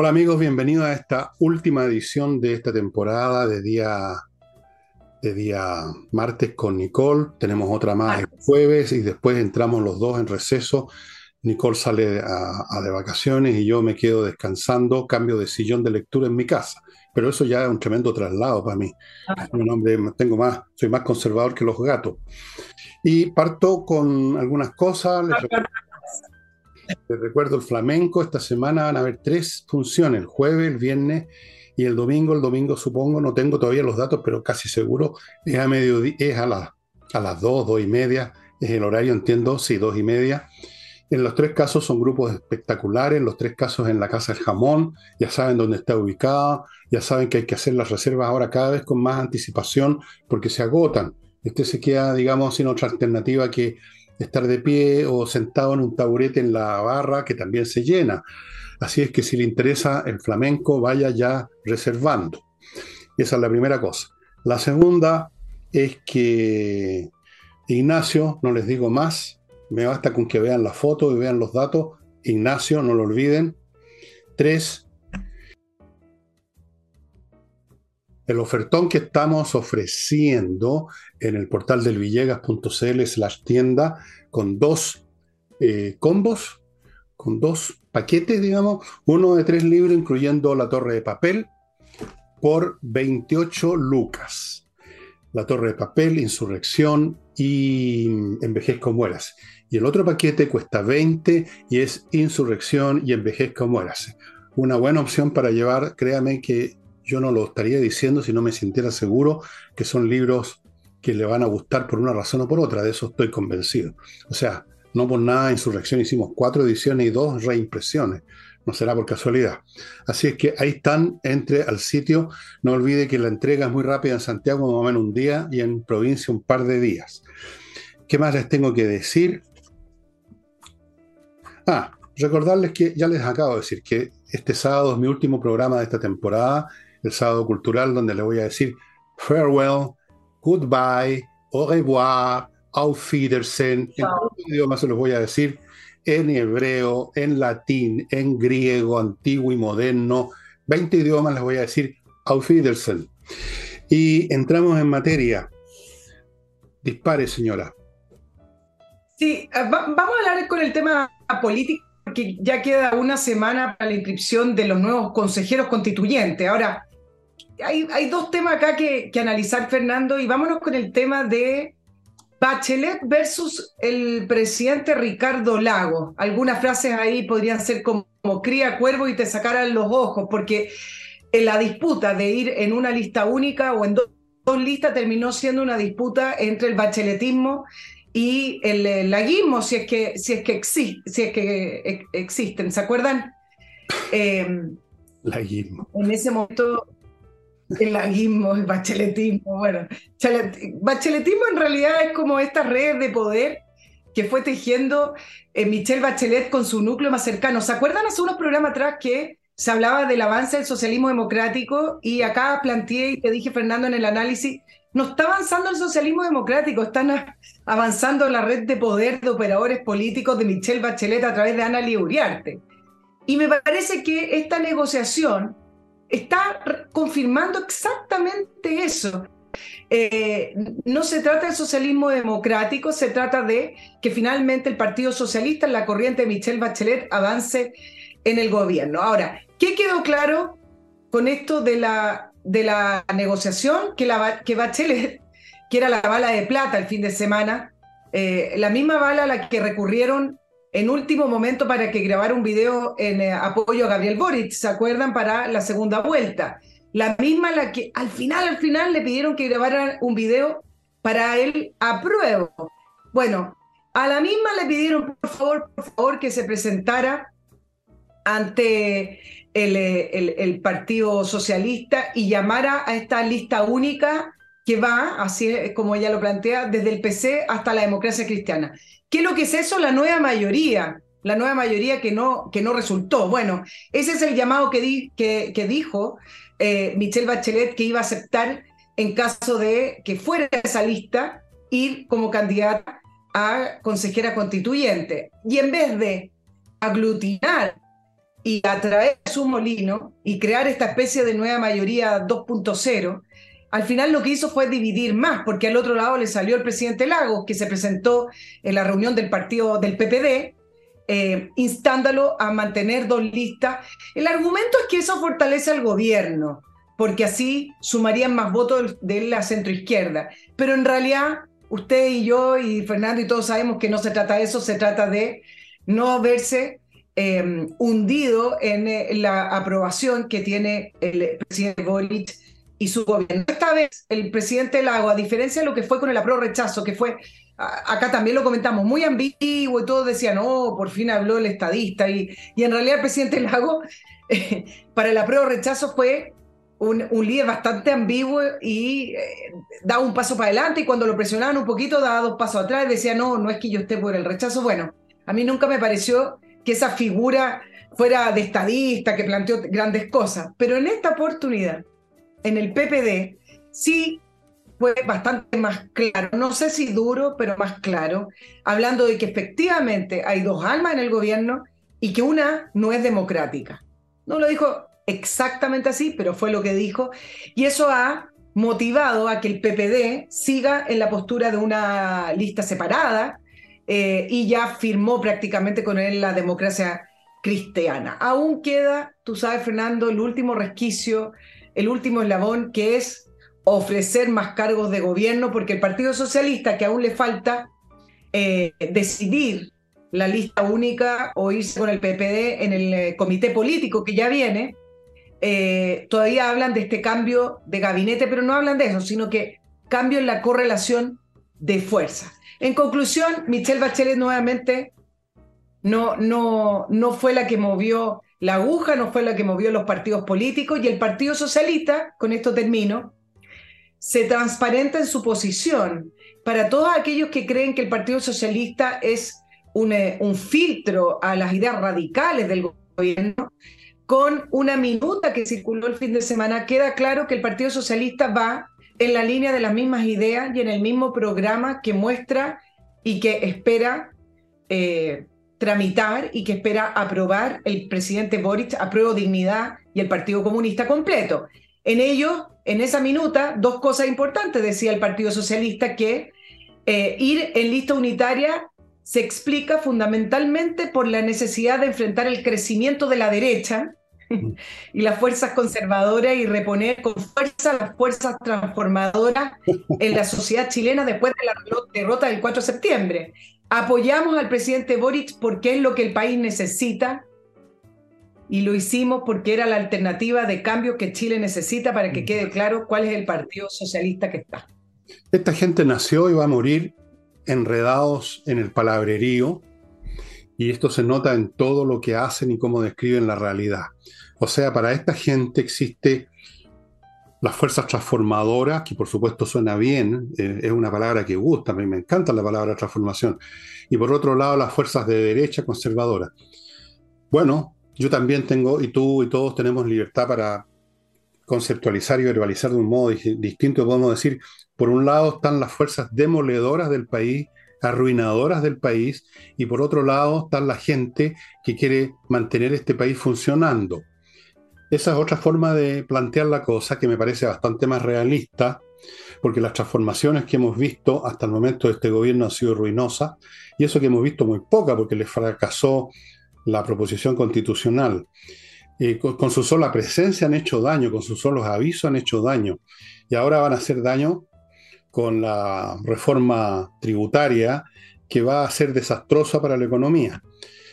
Hola amigos, bienvenidos a esta última edición de esta temporada de día, de día martes con Nicole. Tenemos otra más el jueves y después entramos los dos en receso. Nicole sale a, de vacaciones y yo me quedo descansando, cambio de sillón de lectura en mi casa. Pero eso ya es un tremendo traslado para mí. Un hombre, tengo más, soy más conservador que los gatos. Y parto con algunas cosas. Les recuerdo el flamenco, esta semana van a haber tres funciones, el jueves, el viernes y el domingo. El domingo supongo, no tengo todavía los datos, pero casi seguro es a mediodía, es a, a las dos, dos y media, es el horario, entiendo, sí, dos y media. En los tres casos son grupos espectaculares, en los tres casos en la Casa del Jamón, ya saben dónde está ubicada, ya saben que hay que hacer las reservas ahora cada vez con más anticipación porque se agotan. Este se queda, digamos, sin otra alternativa que estar de pie o sentado en un taburete en la barra que también se llena. Así es que si le interesa el flamenco, vaya ya reservando. Esa es la primera cosa. La segunda es que Ignacio, no les digo más, me basta con que vean la foto y vean los datos. Ignacio, no lo olviden. Tres, el ofertón que estamos ofreciendo en el portal del villegas.cl slash tienda con dos eh, combos, con dos paquetes, digamos, uno de tres libros incluyendo La Torre de Papel por 28 lucas. La Torre de Papel, Insurrección y Envejezco Mueras. Y el otro paquete cuesta 20 y es Insurrección y Envejezco Mueras. Una buena opción para llevar, créame que yo no lo estaría diciendo si no me sintiera seguro que son libros que le van a gustar por una razón o por otra, de eso estoy convencido. O sea, no por nada Insurrección hicimos cuatro ediciones y dos reimpresiones, no será por casualidad. Así es que ahí están, entre al sitio, no olvide que la entrega es muy rápida en Santiago, más o menos un día, y en provincia un par de días. ¿Qué más les tengo que decir? Ah, recordarles que ya les acabo de decir que este sábado es mi último programa de esta temporada el sábado cultural, donde le voy a decir farewell, goodbye, au revoir, auf Wiedersehen. En todos los idiomas se los voy a decir en hebreo, en latín, en griego, antiguo y moderno. 20 idiomas les voy a decir auf Wiedersehen. Y entramos en materia. Dispare, señora. Sí, eh, vamos a hablar con el tema político, porque ya queda una semana para la inscripción de los nuevos consejeros constituyentes. Ahora, hay, dos temas acá que, analizar, Fernando, y vámonos con el tema de Bachelet versus el presidente Ricardo Lago. Algunas frases ahí podrían ser como, cría cuervo y te sacaran los ojos, porque en la disputa de ir en una lista única o en dos, listas terminó siendo una disputa entre el bacheletismo y el, laguismo, si es que, si es que, si es que existen. ¿Se acuerdan? Eh, laguismo. En ese momento el laguismo, el bacheletismo. Bueno, bacheletismo en realidad es como esta red de poder que fue tejiendo eh, Michelle Bachelet con su núcleo más cercano. ¿Se acuerdan hace unos programas atrás que se hablaba del avance del socialismo democrático? Y acá planteé y te dije, Fernando, en el análisis, no está avanzando el socialismo democrático, están avanzando la red de poder de operadores políticos de Michelle Bachelet a través de Ana Uriarte. Y me parece que esta negociación está confirmando exactamente eso. Eh, no se trata del socialismo democrático, se trata de que finalmente el Partido Socialista, en la corriente de Michelle Bachelet, avance en el gobierno. Ahora, ¿qué quedó claro con esto de la, de la negociación? Que, Bachelet, que era la bala de plata el fin de semana, eh, la misma bala a la que recurrieron en último momento para que grabara un video en eh, apoyo a Gabriel Boric, ¿se acuerdan? Para la segunda vuelta. La misma la que al final, al final le pidieron que grabara un video para el apruebo. Bueno, a la misma le pidieron, por favor, por favor, que se presentara ante el, eh, el, el Partido Socialista y llamara a esta lista única que va, así como ella lo plantea, desde el PC hasta la democracia cristiana. ¿Qué es lo que es eso? La nueva mayoría, la nueva mayoría que no, que no resultó. Bueno, ese es el llamado que, que, dijo eh, Michelle Bachelet que iba a aceptar en caso de que fuera esa lista ir como candidata a consejera constituyente. Y en vez de aglutinar y atraer su molino y crear esta especie de nueva mayoría 2.0, al final lo que hizo fue dividir más, porque al otro lado le salió el presidente Lagos, que se presentó en la reunión del partido del PPD, eh, instándolo a mantener dos listas. El argumento es que eso fortalece al gobierno, porque así sumarían más votos de la centroizquierda. Pero en realidad, usted y yo y Fernando y todos sabemos que no se trata de eso, se trata de no verse eh, hundido en eh, la aprobación que tiene el presidente Boric y su gobierno. Esta vez el presidente Lago, a diferencia de lo que fue con el apro rechazo, que fue, acá también lo comentamos, muy ambiguo y todos decían, oh, por fin habló el estadista, y, y en realidad el presidente Lago para el apro rechazo fue un, líder bastante ambiguo y eh, daba un paso para adelante y cuando lo presionaban un poquito daba dos pasos atrás decía, no, no es que yo esté por el rechazo. Bueno, a mí nunca me pareció que esa figura fuera de estadista, que planteó grandes cosas, pero en esta oportunidad en el PPD sí fue bastante más claro, no sé si duro, pero más claro, hablando de que efectivamente hay dos almas en el gobierno y que una no es democrática. No lo dijo exactamente así, pero fue lo que dijo, y eso ha motivado a que el PPD siga en la postura de una lista separada eh, y ya firmó prácticamente con él la democracia cristiana. Aún queda, tú sabes, Fernando, el último resquicio el último eslabón, que es ofrecer más cargos de gobierno, porque el Partido Socialista, que aún le falta eh, decidir la lista única o irse con el PPD en el eh, comité político que ya viene, eh, todavía hablan de este cambio de gabinete, pero no hablan de eso, sino que cambio en la correlación de fuerzas. En conclusión, Michelle Bachelet nuevamente no, no, no fue la que movió la aguja no fue la que movió los partidos políticos y el Partido Socialista, con esto termino, se transparenta en su posición. Para todos aquellos que creen que el Partido Socialista es un, eh, un filtro a las ideas radicales del gobierno, con una minuta que circuló el fin de semana, queda claro que el Partido Socialista va en la línea de las mismas ideas y en el mismo programa que muestra y que espera eh, tramitar y que espera aprobar el presidente Boric, apruebo dignidad y el Partido Comunista completo. En ello, en esa minuta, dos cosas importantes, decía el Partido Socialista, que eh, ir en lista unitaria se explica fundamentalmente por la necesidad de enfrentar el crecimiento de la derecha y las fuerzas conservadoras y reponer con fuerza las fuerzas transformadoras en la sociedad chilena después de la derrota del 4 de septiembre. Apoyamos al presidente Boric porque es lo que el país necesita y lo hicimos porque era la alternativa de cambio que Chile necesita para que quede claro cuál es el partido socialista que está. Esta gente nació y va a morir enredados en el palabrerío y esto se nota en todo lo que hacen y cómo describen la realidad. O sea, para esta gente existe las fuerzas transformadoras, que por supuesto suena bien, eh, es una palabra que gusta, a mí me encanta la palabra transformación, y por otro lado las fuerzas de derecha conservadoras. Bueno, yo también tengo, y tú y todos tenemos libertad para conceptualizar y verbalizar de un modo distinto, podemos decir, por un lado están las fuerzas demoledoras del país, arruinadoras del país, y por otro lado está la gente que quiere mantener este país funcionando. Esa es otra forma de plantear la cosa que me parece bastante más realista, porque las transformaciones que hemos visto hasta el momento de este gobierno han sido ruinosas, y eso que hemos visto muy poca, porque les fracasó la proposición constitucional. con, con, su sola presencia han hecho daño, con sus solos avisos han hecho daño, y ahora van a hacer daño con la reforma tributaria que va a ser desastrosa para la economía.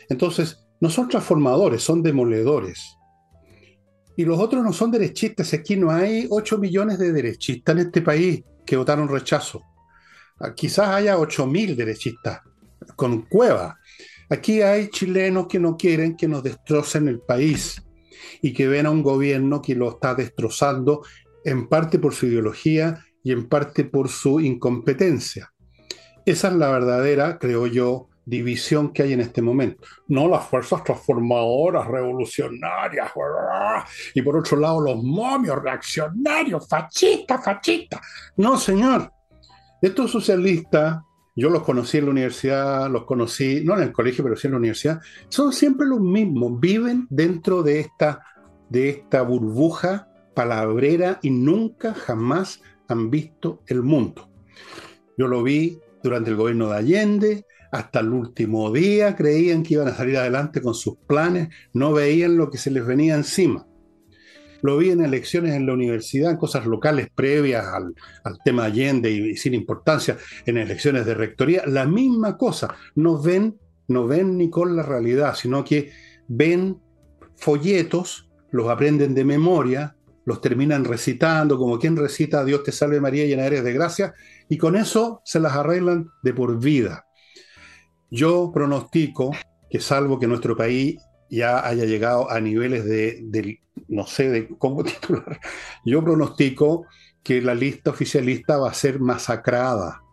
Entonces, no son transformadores, son demoledores y los otros no son derechistas. Aquí no hay 8 millones de derechistas en este país que votaron rechazo. Ah, quizás haya 8 mil derechistas con cueva. Aquí hay chilenos que no quieren que nos destrocen el país y que ven a un gobierno que lo está destrozando en parte por su ideología y en parte por su incompetencia. Esa es la verdadera, creo yo, división que hay en este momento. No las fuerzas transformadoras, revolucionarias, y por otro lado los momios reaccionarios, fascistas, fascistas. No, señor. Estos socialistas yo los conocí en la universidad, los conocí, no en el colegio, pero sí en la universidad, son siempre los mismos, viven dentro de esta, de esta burbuja palabrera y nunca jamás han visto el mundo. Yo lo vi durante el gobierno de Allende, hasta el último día creían que iban a salir adelante con sus planes, no veían lo que se les venía encima lo vi en elecciones en la universidad, en cosas locales previas al, tema Allende y, sin importancia, en elecciones de rectoría, la misma cosa. No ven, no ven ni con la realidad, sino que ven folletos, los aprenden de memoria, los terminan recitando, como quien recita Dios te salve María, llena eres de gracia, y con eso se las arreglan de por vida. Yo pronostico que salvo que nuestro país ya haya llegado a niveles de, no sé de cómo titular, yo pronostico que la lista oficialista va a ser masacrada.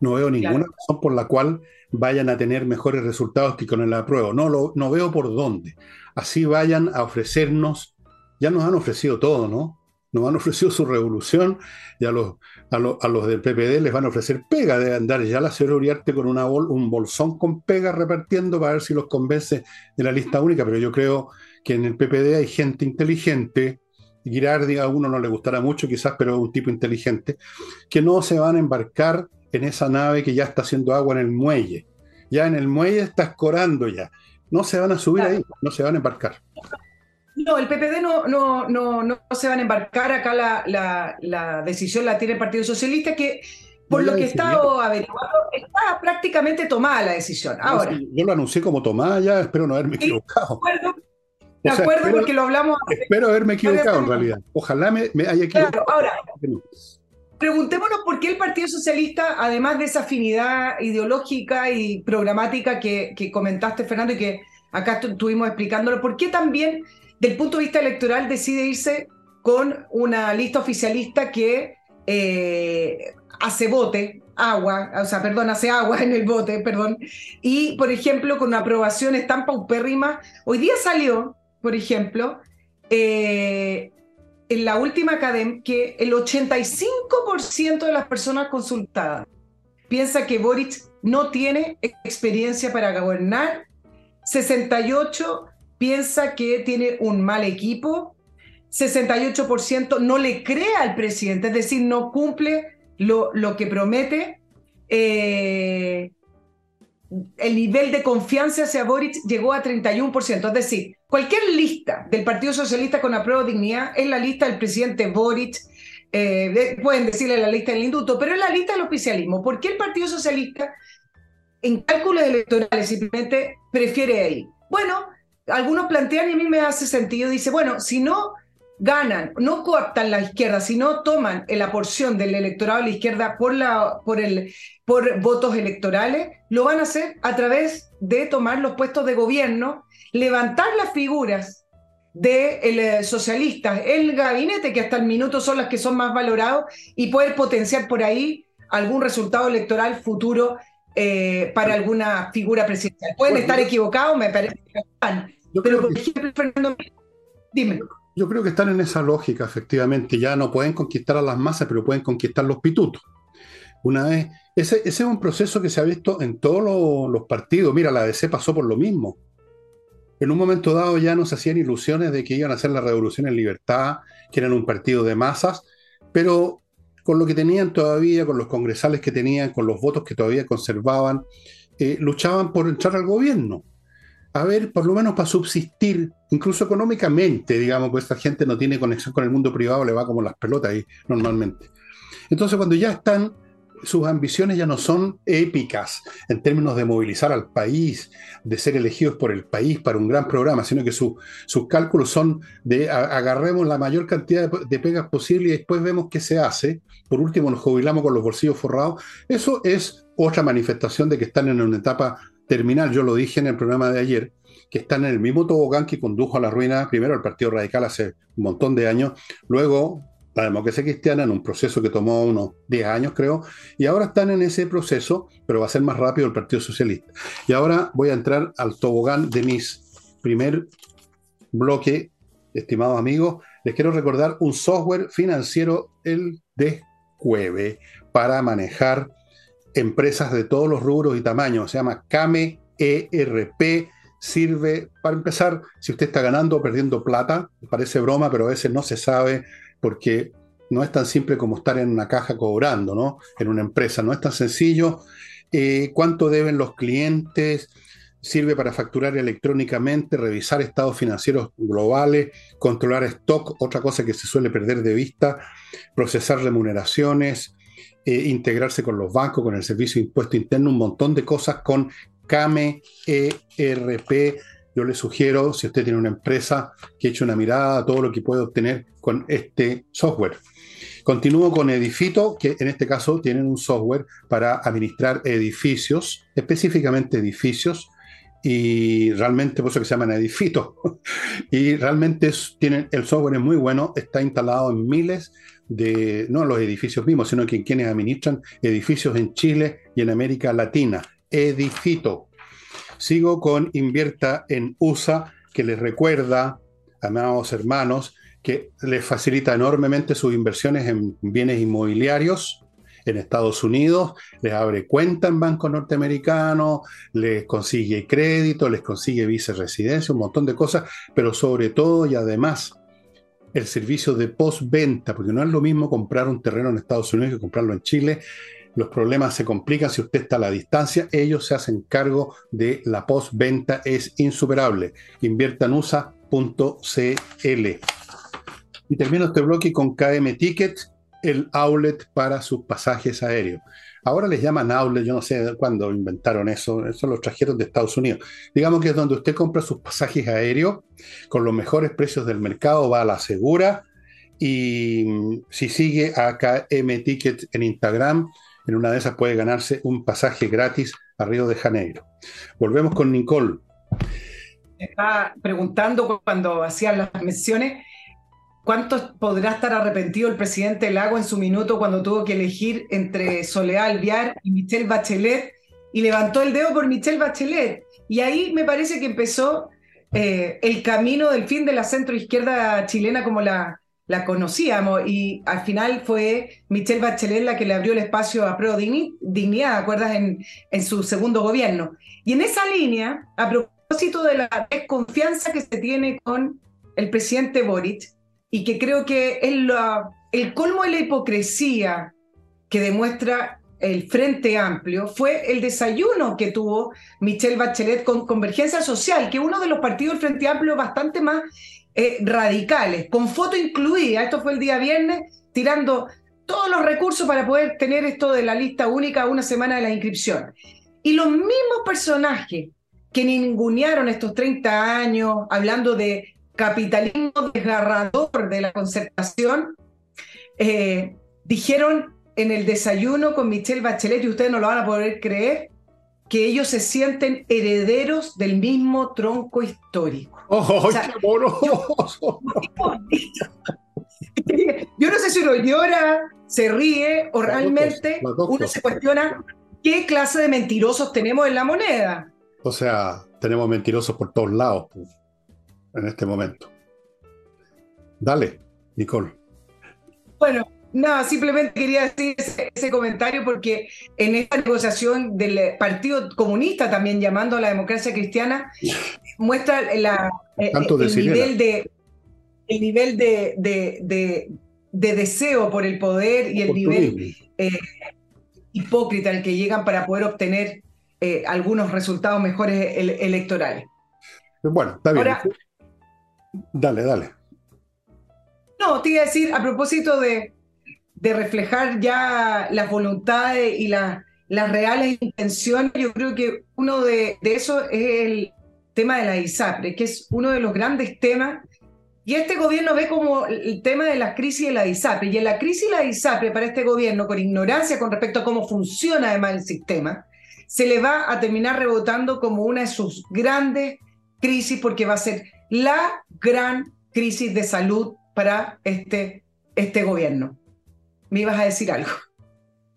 No veo ninguna razón por la cual vayan a tener mejores resultados que con el apruebo. No, lo, no veo por dónde. Así vayan a ofrecernos, ya nos han ofrecido todo, ¿no? Nos han ofrecido su revolución y a los, a, los del PPD les van a ofrecer pega de andar ya la señora Uriarte con una un bolsón con pega repartiendo para ver si los convence de la lista única, pero yo creo que en el PPD hay gente inteligente, Girardi a uno no le gustará mucho quizás, pero es un tipo inteligente, que no se van a embarcar en esa nave que ya está haciendo agua en el muelle. Ya en el muelle está escorando ya. No se van a subir ahí, no se van a embarcar. No, el PPD no, no, no, no se van a embarcar. Acá la, la, decisión la tiene el Partido Socialista, que por lo que he estado averiguando, está prácticamente tomada la decisión. Ahora, yo lo anuncié como tomada ya, espero no haberme equivocado. De acuerdo, porque lo hablamos. Espero haberme equivocado en realidad. Ojalá me, haya equivocado. ahora, preguntémonos por qué el Partido Socialista, además de esa afinidad ideológica y programática que, comentaste, Fernando, y que acá estuvimos explicándolo, ¿por qué también, del punto de vista electoral, decide irse con una lista oficialista que eh, hace bote, agua, o sea, perdón, hace agua en el bote, perdón, y por ejemplo, con aprobaciones tan paupérrimas, hoy día salió por ejemplo, eh, en la última academia, que el 85% de las personas consultadas piensa que Boric no tiene experiencia para gobernar, 68% piensa que tiene un mal equipo, 68% no le cree al presidente, es decir, no cumple lo, lo que promete. Eh, el nivel de confianza hacia Boric llegó a 31%. Es decir, cualquier lista del Partido Socialista con apruebo dignidad es la lista del presidente Boric. Eh, pueden decirle la lista del induto, pero es la lista del oficialismo. ¿Por qué el Partido Socialista en cálculos electorales simplemente prefiere ahí? Bueno, algunos plantean y a mí me hace sentido. Dice, bueno, si no ganan, no coaptan la izquierda, sino toman la porción del electorado de la izquierda por, la, por, el, por votos electorales, lo van a hacer a través de tomar los puestos de gobierno, levantar las figuras de el, eh, socialistas, el gabinete, que hasta el minuto son las que son más valorados, y poder potenciar por ahí algún resultado electoral futuro eh, para alguna figura presidencial. Pueden estar equivocados, me parece que están. Pero, por ejemplo, Fernando, dime. Yo creo que están en esa lógica, efectivamente. Ya no pueden conquistar a las masas, pero pueden conquistar los pitutos. Una vez, ese, es un proceso que se ha visto en todos los, partidos. Mira, la DC pasó por lo mismo. En un momento dado ya no se hacían ilusiones de que iban a hacer la revolución en libertad, que eran un partido de masas, pero con lo que tenían todavía, con los congresales que tenían, con los votos que todavía conservaban, eh, luchaban por entrar al gobierno a ver, por lo menos para subsistir, incluso económicamente, digamos, pues esta gente no tiene conexión con el mundo privado, le va como las pelotas ahí normalmente. Entonces, cuando ya están, sus ambiciones ya no son épicas en términos de movilizar al país, de ser elegidos por el país para un gran programa, sino que sus cálculos son de agarremos la mayor cantidad de, de pegas posible y después vemos qué se hace. Por último, nos jubilamos con los bolsillos forrados. Eso es otra manifestación de que están en una etapa terminal, yo lo dije en el programa de ayer, que están en el mismo tobogán que condujo a la ruina primero el Partido Radical hace un montón de años, luego la democracia cristiana en un proceso que tomó unos 10 años, creo, y ahora están en ese proceso, pero va a ser más rápido el Partido Socialista. Y ahora voy a entrar al tobogán de mis primer bloque, estimados amigos. Les quiero recordar un software financiero, el de para manejar empresas de todos los rubros y tamaños. Se llama Kame ERP. Sirve, para empezar, si usted está ganando o perdiendo plata, parece broma, pero a veces no se sabe porque no es tan simple como estar en una caja cobrando, ¿no? En una empresa, no es tan sencillo. Eh, ¿Cuánto deben los clientes? Sirve para facturar electrónicamente, revisar estados financieros globales, controlar stock, otra cosa que se suele perder de vista, procesar remuneraciones, eh, integrarse con los bancos, con el servicio de impuesto interno, un montón de cosas con CAME ERP. Yo le sugiero, si usted tiene una empresa, que eche una mirada a todo lo que puede obtener con este software. Continúo con Edifito, que en este caso tienen un software para administrar edificios, específicamente edificios, y realmente por eso que se llaman Edifito. y realmente tienen, el software es muy bueno, está instalado en miles de, no los edificios mismos, sino que en quienes administran edificios en Chile y en América Latina. Edifito. Sigo con Invierta en USA, que les recuerda, amados hermanos, que les facilita enormemente sus inversiones en bienes inmobiliarios en Estados Unidos, les abre cuenta en bancos norteamericanos, les consigue crédito, les consigue vice-residencia, un montón de cosas, pero sobre todo y además el servicio de postventa, porque no es lo mismo comprar un terreno en Estados Unidos que comprarlo en Chile. Los problemas se complican si usted está a la distancia. Ellos se hacen cargo de la postventa, es insuperable. Inviertanusa.cl. Y termino este bloque con KM Ticket, el outlet para sus pasajes aéreos. Ahora les llaman outlet, yo no sé cuándo inventaron eso, eso los trajeron de Estados Unidos. Digamos que es donde usted compra sus pasajes aéreos con los mejores precios del mercado, va a la segura y mm, si sigue a KM Ticket en Instagram, en una de esas puede ganarse un pasaje gratis a Río de Janeiro. Volvemos con Nicole. Estaba preguntando cuando hacían las menciones ¿Cuánto podrá estar arrepentido el presidente Lago en su minuto cuando tuvo que elegir entre Soledad Alviar y Michelle Bachelet? Y levantó el dedo por Michelle Bachelet. Y ahí me parece que empezó eh, el camino del fin de la centroizquierda chilena como la, la conocíamos. Y al final fue Michelle Bachelet la que le abrió el espacio a Pro Dignidad, ¿acuerdas? En, en su segundo gobierno. Y en esa línea, a propósito de la desconfianza que se tiene con el presidente Boric, y que creo que es el colmo de la hipocresía que demuestra el Frente Amplio fue el desayuno que tuvo Michelle Bachelet con Convergencia Social, que uno de los partidos del Frente Amplio bastante más eh, radicales, con foto incluida, esto fue el día viernes, tirando todos los recursos para poder tener esto de la lista única una semana de la inscripción. Y los mismos personajes que ningunearon estos 30 años, hablando de capitalismo desgarrador de la concertación, eh, dijeron en el desayuno con Michelle Bachelet, y ustedes no lo van a poder creer, que ellos se sienten herederos del mismo tronco histórico. ¡Oh, qué yo, no sé si uno llora, se ríe o realmente uno se cuestiona qué clase de mentirosos tenemos en la moneda. O sea, tenemos mentirosos por todos lados. Pues en este momento. Dale, Nicole. Bueno, no, simplemente quería decir ese, comentario porque en esta negociación del Partido Comunista, también llamando a la democracia cristiana, muestra la, eh, el, nivel de, el nivel de, de, deseo por el poder y el nivel eh, hipócrita al que llegan para poder obtener eh, algunos resultados mejores electorales. Bueno, está bien. Dale, dale. No, te iba a decir, a propósito de, reflejar ya las voluntades y las reales intenciones, yo creo que uno de, eso es el tema de la ISAPRE, que es uno de los grandes temas. Y este gobierno ve como el tema de la crisis de la ISAPRE. Y en la crisis de la ISAPRE para este gobierno, con ignorancia con respecto a cómo funciona además el sistema, se le va a terminar rebotando como una de sus grandes crisis porque va a ser la gran crisis de salud para este, este gobierno. ¿Me ibas a decir algo?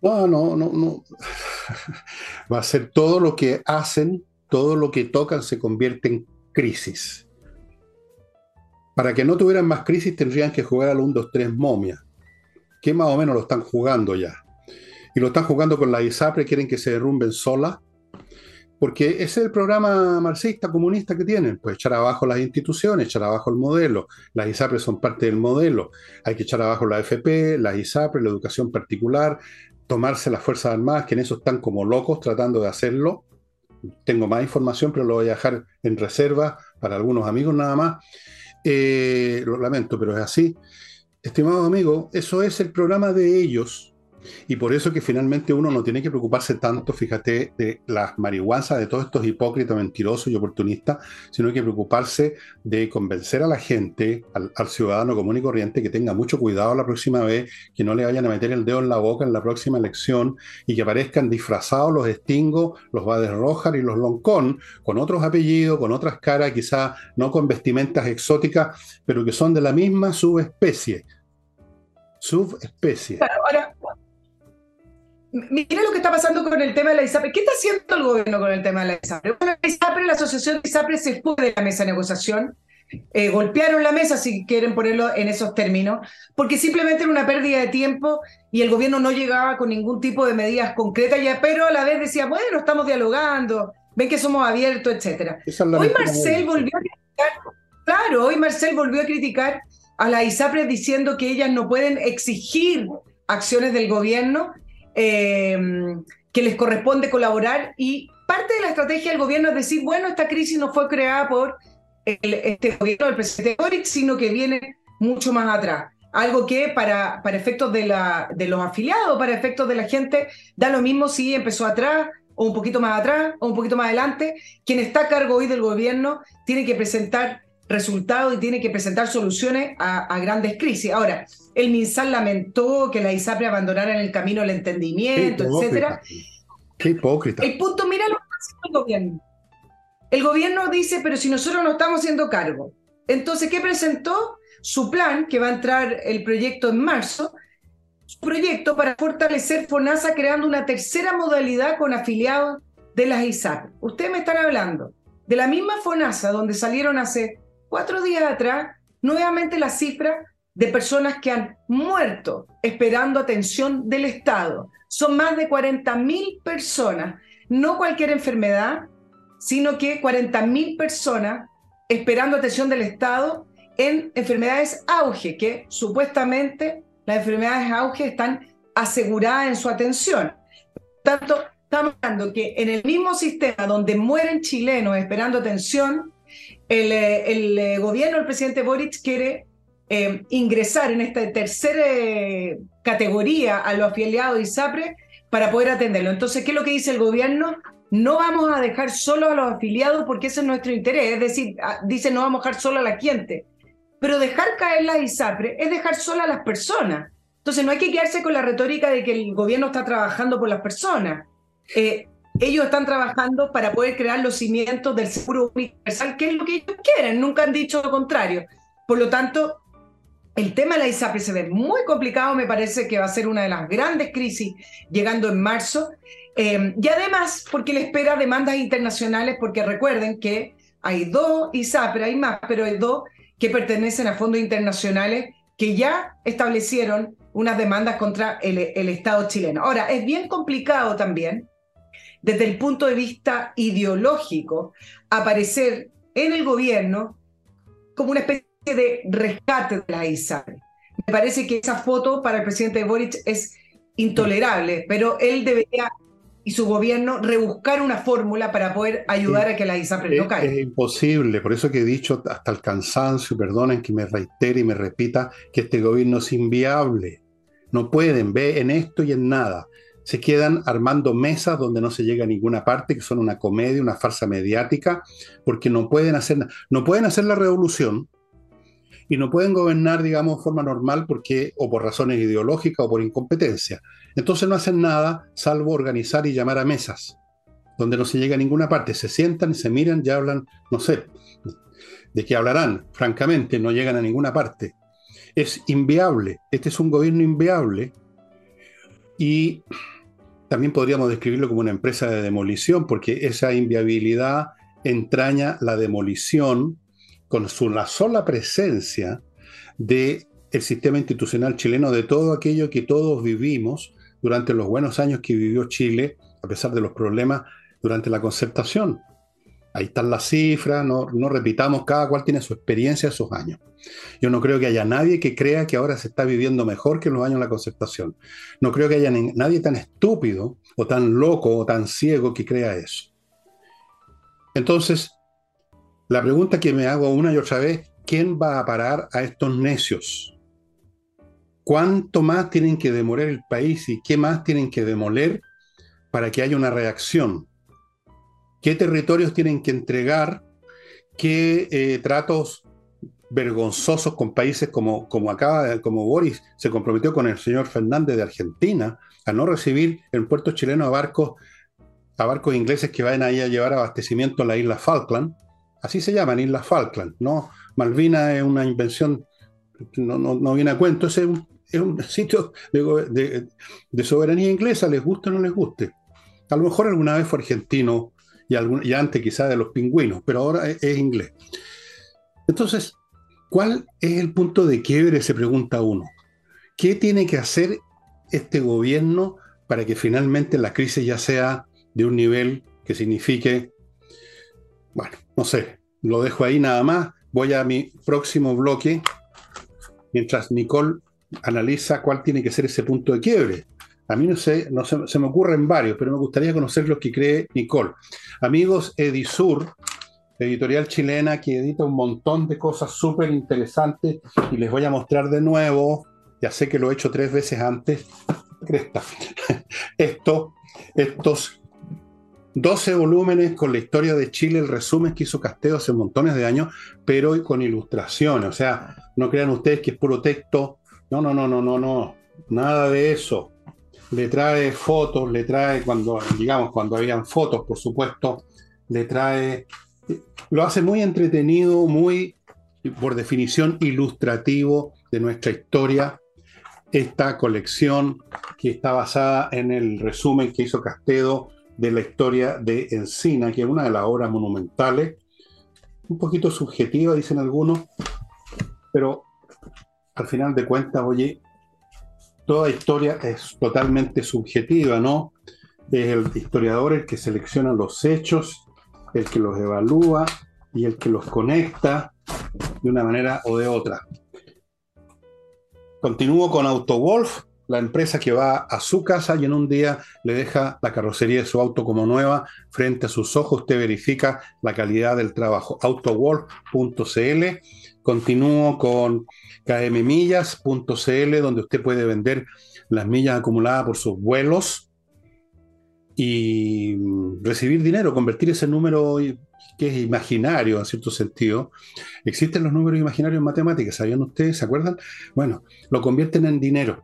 No, no, no, no. Va a ser todo lo que hacen, todo lo que tocan se convierte en crisis. Para que no tuvieran más crisis tendrían que jugar al 1, 2, 3 momia, que más o menos lo están jugando ya. y lo están jugando con la ISAPRE, quieren que se derrumben sola, porque ese es el programa marxista comunista que tienen, pues echar abajo las instituciones, echar abajo el modelo, las ISAPRE son parte del modelo, hay que echar abajo la FP, las ISAPRE, la educación particular, tomarse las Fuerzas Armadas, que en eso están como locos tratando de hacerlo. Tengo más información, pero lo voy a dejar en reserva para algunos amigos nada más. Eh, lo lamento, pero es así. Estimado amigo, eso es el programa de ellos, y por eso que finalmente uno no tiene que preocuparse tanto, fíjate, de las marihuanas de todos estos hipócritas, mentirosos y oportunistas, sino que preocuparse de convencer a la gente, al, ciudadano común y corriente, que tenga mucho cuidado la próxima vez, que no le vayan a meter el dedo en la boca en la próxima elección y que aparezcan disfrazados los Stingo, los Bades Rojar y los Loncón, con otros apellidos, con otras caras, quizá no con vestimentas exóticas, pero que son de la misma subespecie subespecie. ahora, Mira lo que está pasando con el tema de la ISAPRE. ¿Qué está haciendo el gobierno con el tema de la ISAPRE? Bueno, la ISAPRE, la asociación de ISAPRE se fue de la mesa de negociación. Eh, golpearon la mesa, si quieren ponerlo en esos términos, porque simplemente era una pérdida de tiempo y el gobierno no llegaba con ningún tipo de medidas concretas, ya, pero a la vez decía, bueno, estamos dialogando, ven que somos abiertos, etc. Hoy Marcel volvió a criticar, claro, hoy Marcel volvió a criticar a la ISAPRE diciendo que ellas no pueden exigir acciones del gobierno eh, que les corresponde colaborar y parte de la estrategia del gobierno es decir, bueno, esta crisis no fue creada por este gobierno del presidente Boric, sino que viene mucho más atrás. Algo que para, para efectos de, la, de los afiliados, para efectos de la gente, da lo mismo si empezó atrás o un poquito más atrás o un poquito más adelante. Quien está a cargo hoy del gobierno tiene que presentar resultados y tiene que presentar soluciones a, grandes crisis. Ahora, el MinSal lamentó que la ISAPRE abandonara en el camino el entendimiento, etcétera. Qué hipócrita. El punto, mira lo que hace el gobierno. El gobierno dice, pero si nosotros no estamos haciendo cargo. Entonces, ¿qué presentó? Su plan, que va a entrar el proyecto en marzo, su proyecto para fortalecer FONASA creando una tercera modalidad con afiliados de las ISAPRE. Ustedes me están hablando de la misma FONASA donde salieron hace cuatro días atrás, nuevamente la cifra de personas que han muerto esperando atención del Estado. Son más de 40.000 personas, no cualquier enfermedad, sino que 40.000 personas esperando atención del Estado en enfermedades auge, que supuestamente las enfermedades auge están aseguradas en su atención. Por tanto, estamos hablando que en el mismo sistema donde mueren chilenos esperando atención, el, eh, eh, gobierno, el presidente Boric quiere eh, ingresar en esta tercera categoría a los afiliados de ISAPRE para poder atenderlo. Entonces, ¿qué es lo que dice el gobierno? No vamos a dejar solo a los afiliados porque ese es nuestro interés. Es decir, ah, dice no vamos a dejar solo a la gente. Pero dejar caer la ISAPRE es dejar solo a las personas. Entonces, no hay que quedarse con la retórica de que el gobierno está trabajando por las personas ellos están trabajando para poder crear los cimientos del seguro universal, que es lo que ellos quieren, nunca han dicho lo contrario. Por lo tanto, el tema de la ISAPRE se ve muy complicado, me parece que va a ser una de las grandes crisis llegando en marzo, eh, y además porque le espera demandas internacionales, porque recuerden que hay dos ISAPRE, hay más, pero hay dos que pertenecen a fondos internacionales que ya establecieron unas demandas contra el, el Estado chileno. Ahora, es bien complicado también desde el punto de vista ideológico, aparecer en el gobierno como una especie de rescate de la ISAPRE. Me parece que esa foto para el presidente Boric es intolerable, pero él debería y su gobierno rebuscar una fórmula para poder ayudar a que la ISAPRE no caiga. Es imposible, por eso que he dicho hasta el cansancio, perdonen que me reitere y me repita, que este gobierno es inviable. No pueden, ver en esto y en nada se quedan armando mesas donde no se llega a ninguna parte, que son una comedia, una farsa mediática, porque no pueden hacer, no pueden hacer la revolución y no pueden gobernar, digamos, de forma normal porque o por razones ideológicas o por incompetencia. Entonces no hacen nada salvo organizar y llamar a mesas, donde no se llega a ninguna parte. Se sientan se miran y hablan, no sé, de qué hablarán, francamente, no llegan a ninguna parte. Es inviable, este es un gobierno inviable y también podríamos describirlo como una empresa de demolición, porque esa inviabilidad entraña la demolición con su, la sola presencia del el sistema institucional chileno, de todo aquello que todos vivimos durante los buenos años que vivió Chile, a pesar de los problemas durante la concertación. Ahí están las cifras, no, repitamos, cada cual tiene su experiencia, sus años. Yo no creo que haya nadie que crea que ahora se está viviendo mejor que en los años de la concertación. No creo que haya nadie tan estúpido o tan loco o tan ciego que crea eso. Entonces, la pregunta que me hago una y otra vez, ¿quién va a parar a estos necios? ¿Cuánto más tienen que demoler el país y qué más tienen que demoler para que haya una reacción? ¿Qué territorios tienen que entregar? ¿Qué eh, tratos vergonzosos con países como, como acaba, como Boris se comprometió con el señor Fernández de Argentina a no recibir en puerto chileno a barcos, a barcos ingleses que vayan ahí a llevar abastecimiento a la isla Falkland? Así se llaman, Islas Falkland, ¿no? Malvina es una invención, no, no, viene a cuento, es un, es un sitio de, soberanía inglesa, les guste o no les guste. A lo mejor alguna vez fue argentino y, antes quizás de los pingüinos, pero ahora es, inglés. Entonces, ¿cuál es el punto de quiebre? Se pregunta uno. ¿Qué tiene que hacer este gobierno para que finalmente la crisis ya sea de un nivel que signifique, bueno, no sé, lo dejo ahí nada más. Voy a mi próximo bloque, mientras Nicole analiza cuál tiene que ser ese punto de quiebre. A mí no sé, no se, se me ocurren varios, pero me gustaría conocer los que cree Nicole. Amigos, Edisur, editorial chilena que edita un montón de cosas súper interesantes y les voy a mostrar de nuevo, ya sé que lo he hecho tres veces antes, cresta, esto, estos 12 volúmenes con la historia de Chile, el resumen que hizo Casteo hace montones de años, pero con ilustraciones, o sea, no crean ustedes que es puro texto no, no, no, no, no, no. Nada de eso. Le trae fotos, le trae cuando, digamos, cuando habían fotos, por supuesto, le trae. Lo hace muy entretenido, muy, por definición, ilustrativo de nuestra historia. Esta colección que está basada en el resumen que hizo Castedo de la historia de Encina, que es una de las obras monumentales, un poquito subjetiva, dicen algunos, pero al final de cuentas, oye, toda historia es totalmente subjetiva, ¿no? Es el historiador el que selecciona los hechos, el que los evalúa y el que los conecta de una manera o de otra. Continúo con AutoWolf, la empresa que va a su casa y en un día le deja la carrocería de su auto como nueva frente a sus ojos. Usted verifica la calidad del trabajo. Autowolf.cl. Continúo con kmmillas.cl, donde usted puede vender las millas acumuladas por sus vuelos y recibir dinero, convertir ese número que es imaginario en cierto sentido. Existen los números imaginarios en matemáticas, ¿sabían ustedes? ¿Se acuerdan? Bueno, lo convierten en dinero.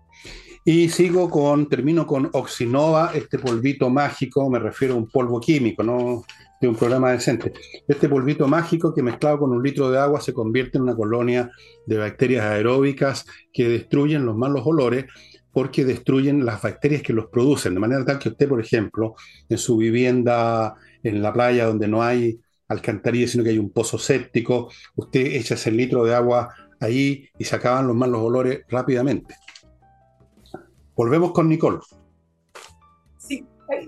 Y sigo con, termino con Oxinova, este polvito mágico, me refiero a un polvo químico, no de un programa decente. Este polvito mágico que mezclado con un litro de agua se convierte en una colonia de bacterias aeróbicas que destruyen los malos olores porque destruyen las bacterias que los producen. De manera tal que usted, por ejemplo, en su vivienda en la playa donde no hay alcantarilla, sino que hay un pozo séptico, usted echa ese litro de agua ahí y se acaban los malos olores rápidamente. Volvemos con Nicole. Sí,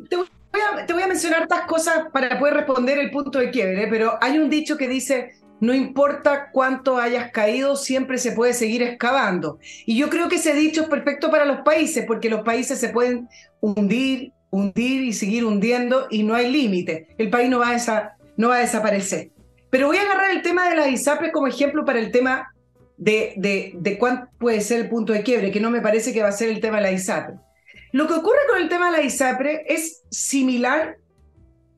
te voy a mencionar estas cosas para poder responder el punto de quiebre, pero hay un dicho que dice, no importa cuánto hayas caído, siempre se puede seguir excavando. Y yo creo que ese dicho es perfecto para los países, porque los países se pueden hundir, hundir y seguir hundiendo y no hay límite. El país no va, a no va a desaparecer. Pero voy a agarrar el tema de las ISAPRES como ejemplo para el tema de, de, de cuál puede ser el punto de quiebre, que no me parece que va a ser el tema de la ISAPRES. Lo que ocurre con el tema de la ISAPRE es similar,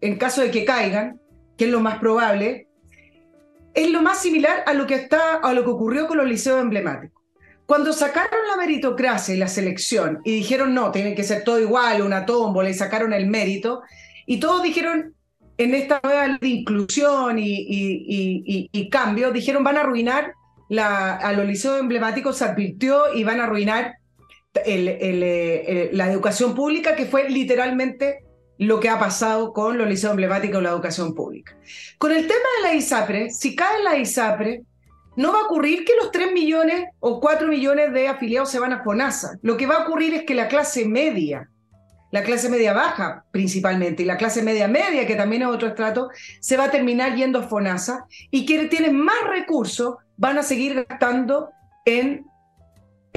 en caso de que caigan, que es lo más probable, es lo más similar a lo que, está, a lo que ocurrió con los liceos emblemáticos. Cuando sacaron la meritocracia y la selección y dijeron no, tiene que ser todo igual, una tómbola y sacaron el mérito, y todos dijeron en esta nueva de inclusión y, cambio, dijeron van a arruinar la, a los liceos emblemáticos, se advirtió y van a arruinar eh, la educación pública, que fue literalmente lo que ha pasado con los liceos emblemáticos de la educación pública. Con el tema de la ISAPRE, si cae la ISAPRE, no va a ocurrir que los 3 millones o 4 millones de afiliados se van a FONASA. Lo que va a ocurrir es que la clase media, la clase media baja principalmente, y la clase media media, que también es otro estrato, se va a terminar yendo a FONASA y quienes tienen más recursos van a seguir gastando en,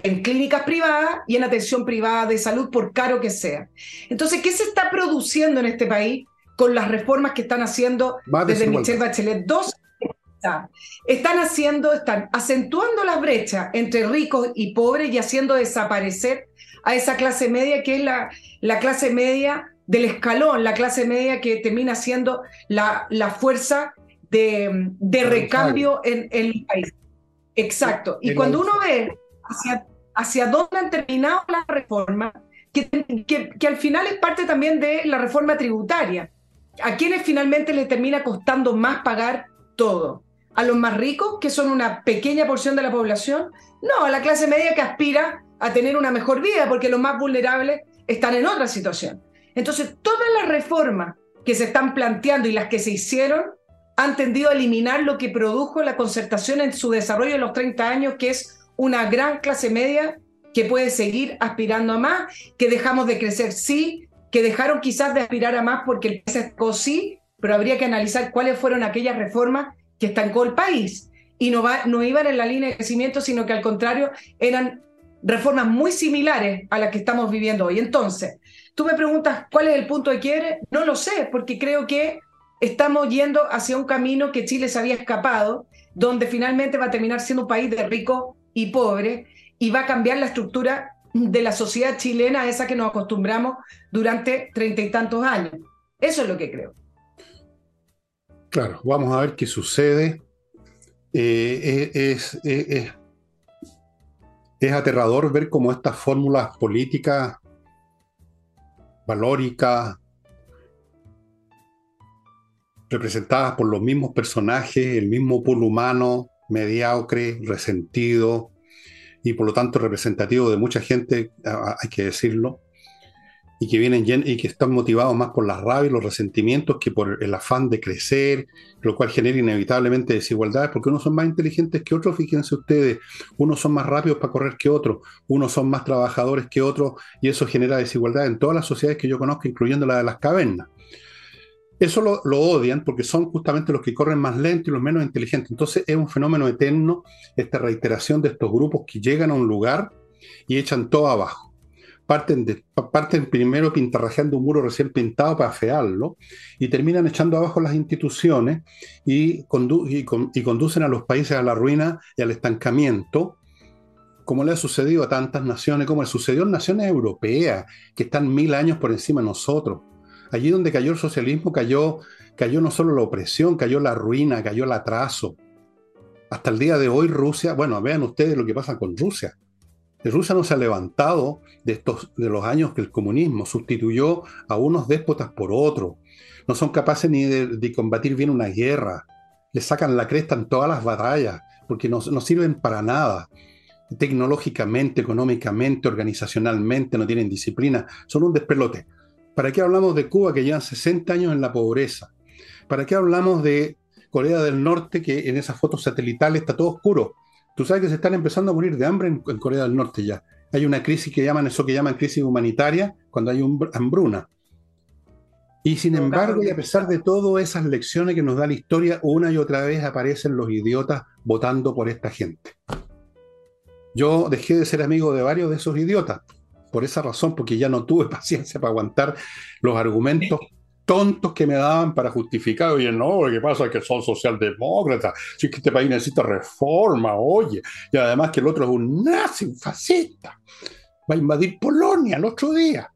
en clínicas privadas y en atención privada de salud, por caro que sea. Entonces, ¿qué se está produciendo en este país con las reformas que están haciendo desde Michelle Bachelet? Dos están haciendo, están acentuando las brechas entre ricos y pobres y haciendo desaparecer a esa clase media que es la, la clase media del escalón, la clase media que termina siendo la, la fuerza de, de recambio en, el país. Exacto. Y cuando uno ve hacia, hacia dónde han terminado las reformas, que, que, que, al final es parte también de la reforma tributaria, a quienes finalmente les termina costando más pagar todo a los más ricos, que son una pequeña porción de la población, no, a la clase media que aspira a tener una mejor vida, porque los más vulnerables están en otra situación. Entonces, todas las reformas que se están planteando y las que se hicieron han tendido a eliminar lo que produjo la concertación en su desarrollo en los 30 años, que es una gran clase media que puede seguir aspirando a más, que dejamos de crecer, sí, que dejaron quizás de aspirar a más porque el país sí, pero habría que analizar cuáles fueron aquellas reformas que estancó el país y no, va, no iban en la línea de crecimiento, sino que al contrario eran reformas muy similares a las que estamos viviendo hoy. Entonces, tú me preguntas cuál es el punto de quiebre, no lo sé, porque creo que estamos yendo hacia un camino que Chile se había escapado, donde finalmente va a terminar siendo un país de rico y pobre y va a cambiar la estructura de la sociedad chilena a esa que nos acostumbramos durante treinta y tantos años. Eso es lo que creo. Claro, vamos a ver qué sucede. Eh, es, es, es, aterrador ver cómo estas fórmulas políticas, valóricas, representadas por los mismos personajes, el mismo pueblo humano, mediocre, resentido y por lo tanto representativo de mucha gente, hay que decirlo, y que vienen y que están motivados más por la rabia y los resentimientos que por el afán de crecer, lo cual genera inevitablemente desigualdades, porque unos son más inteligentes que otros, fíjense ustedes, unos son más rápidos para correr que otros, unos son más trabajadores que otros, y eso genera desigualdad en todas las sociedades que yo conozco, incluyendo la de las cavernas. Eso lo, lo, odian porque son justamente los que corren más lento y los menos inteligentes. Entonces es un fenómeno eterno esta reiteración de estos grupos que llegan a un lugar y echan todo abajo parten, de, parten primero pintarrajeando un muro recién pintado para fearlo y terminan echando abajo las instituciones y, y, y, conducen a los países a la ruina y al estancamiento, como le ha sucedido a tantas naciones, como le sucedió en naciones europeas, que están mil años por encima de nosotros. Allí donde cayó el socialismo, cayó, cayó no solo la opresión, cayó la ruina, cayó el atraso. Hasta el día de hoy Rusia, bueno, vean ustedes lo que pasa con Rusia Rusia no se ha levantado de, estos, de los años que el comunismo sustituyó a unos déspotas por otros. No son capaces ni de, combatir bien una guerra. Le sacan la cresta en todas las batallas porque no, no sirven para nada. Tecnológicamente, económicamente, organizacionalmente, no tienen disciplina. Son un despelote. ¿Para qué hablamos de Cuba que llevan 60 años en la pobreza? ¿Para qué hablamos de Corea del Norte que en esas fotos satelitales está todo oscuro? Tú sabes que se están empezando a morir de hambre en, Corea del Norte ya. Hay una crisis que llaman eso que llaman crisis humanitaria cuando hay un, hambruna. Y sin embargo, y a pesar de todas esas lecciones que nos da la historia, una y otra vez aparecen los idiotas votando por esta gente. Yo dejé de ser amigo de varios de esos idiotas, por esa razón, porque ya no tuve paciencia para aguantar los argumentos tontos que me daban para justificar, oye, no, lo que pasa es que son socialdemócratas, si es que este país necesita reforma, oye, y además que el otro es un nazi, un fascista, va a invadir Polonia el otro día.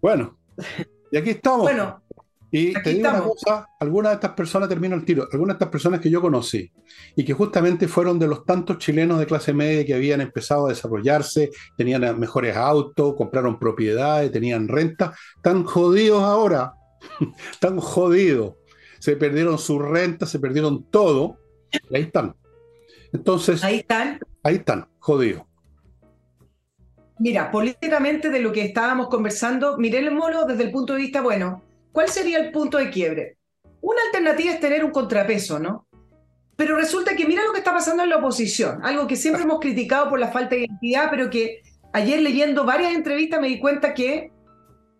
Bueno, y aquí estamos. Bueno, y te digo una cosa, algunas de estas personas, termino el tiro, algunas de estas personas que yo conocí y que justamente fueron de los tantos chilenos de clase media que habían empezado a desarrollarse, tenían mejores autos, compraron propiedades, tenían renta, están jodidos ahora, están jodidos. Se perdieron su renta, se perdieron todo, y ahí están. Entonces, ahí están. Ahí están, jodidos. Mira, políticamente de lo que estábamos conversando, miremoslo desde el punto de vista, bueno, ¿Cuál sería el punto de quiebre? Una alternativa es tener un contrapeso, ¿no? Pero resulta que mira lo que está pasando en la oposición, algo que siempre hemos criticado por la falta de identidad, pero que ayer leyendo varias entrevistas me di cuenta que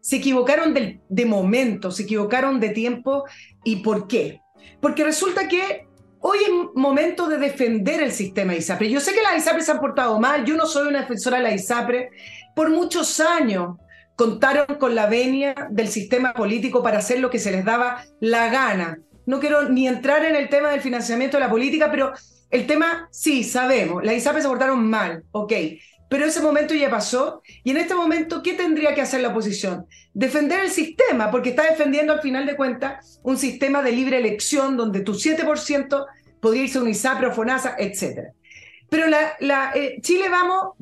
se equivocaron de, de momento, se equivocaron de tiempo y por qué. Porque resulta que hoy es momento de defender el sistema ISAPRE. Yo sé que las ISAPRE se han portado mal, yo no soy una defensora de la ISAPRE. Por muchos años contaron con la venia del sistema político para hacer lo que se les daba la gana. No quiero ni entrar en el tema del financiamiento de la política, pero el tema, sí, sabemos, las ISAPRE se portaron mal, ok, pero ese momento ya pasó y en este momento, ¿qué tendría que hacer la oposición? Defender el sistema, porque está defendiendo al final de cuentas un sistema de libre elección donde tu 7% podría irse a un ISAPRE o FONASA, etc. Pero la, eh, Chile vamos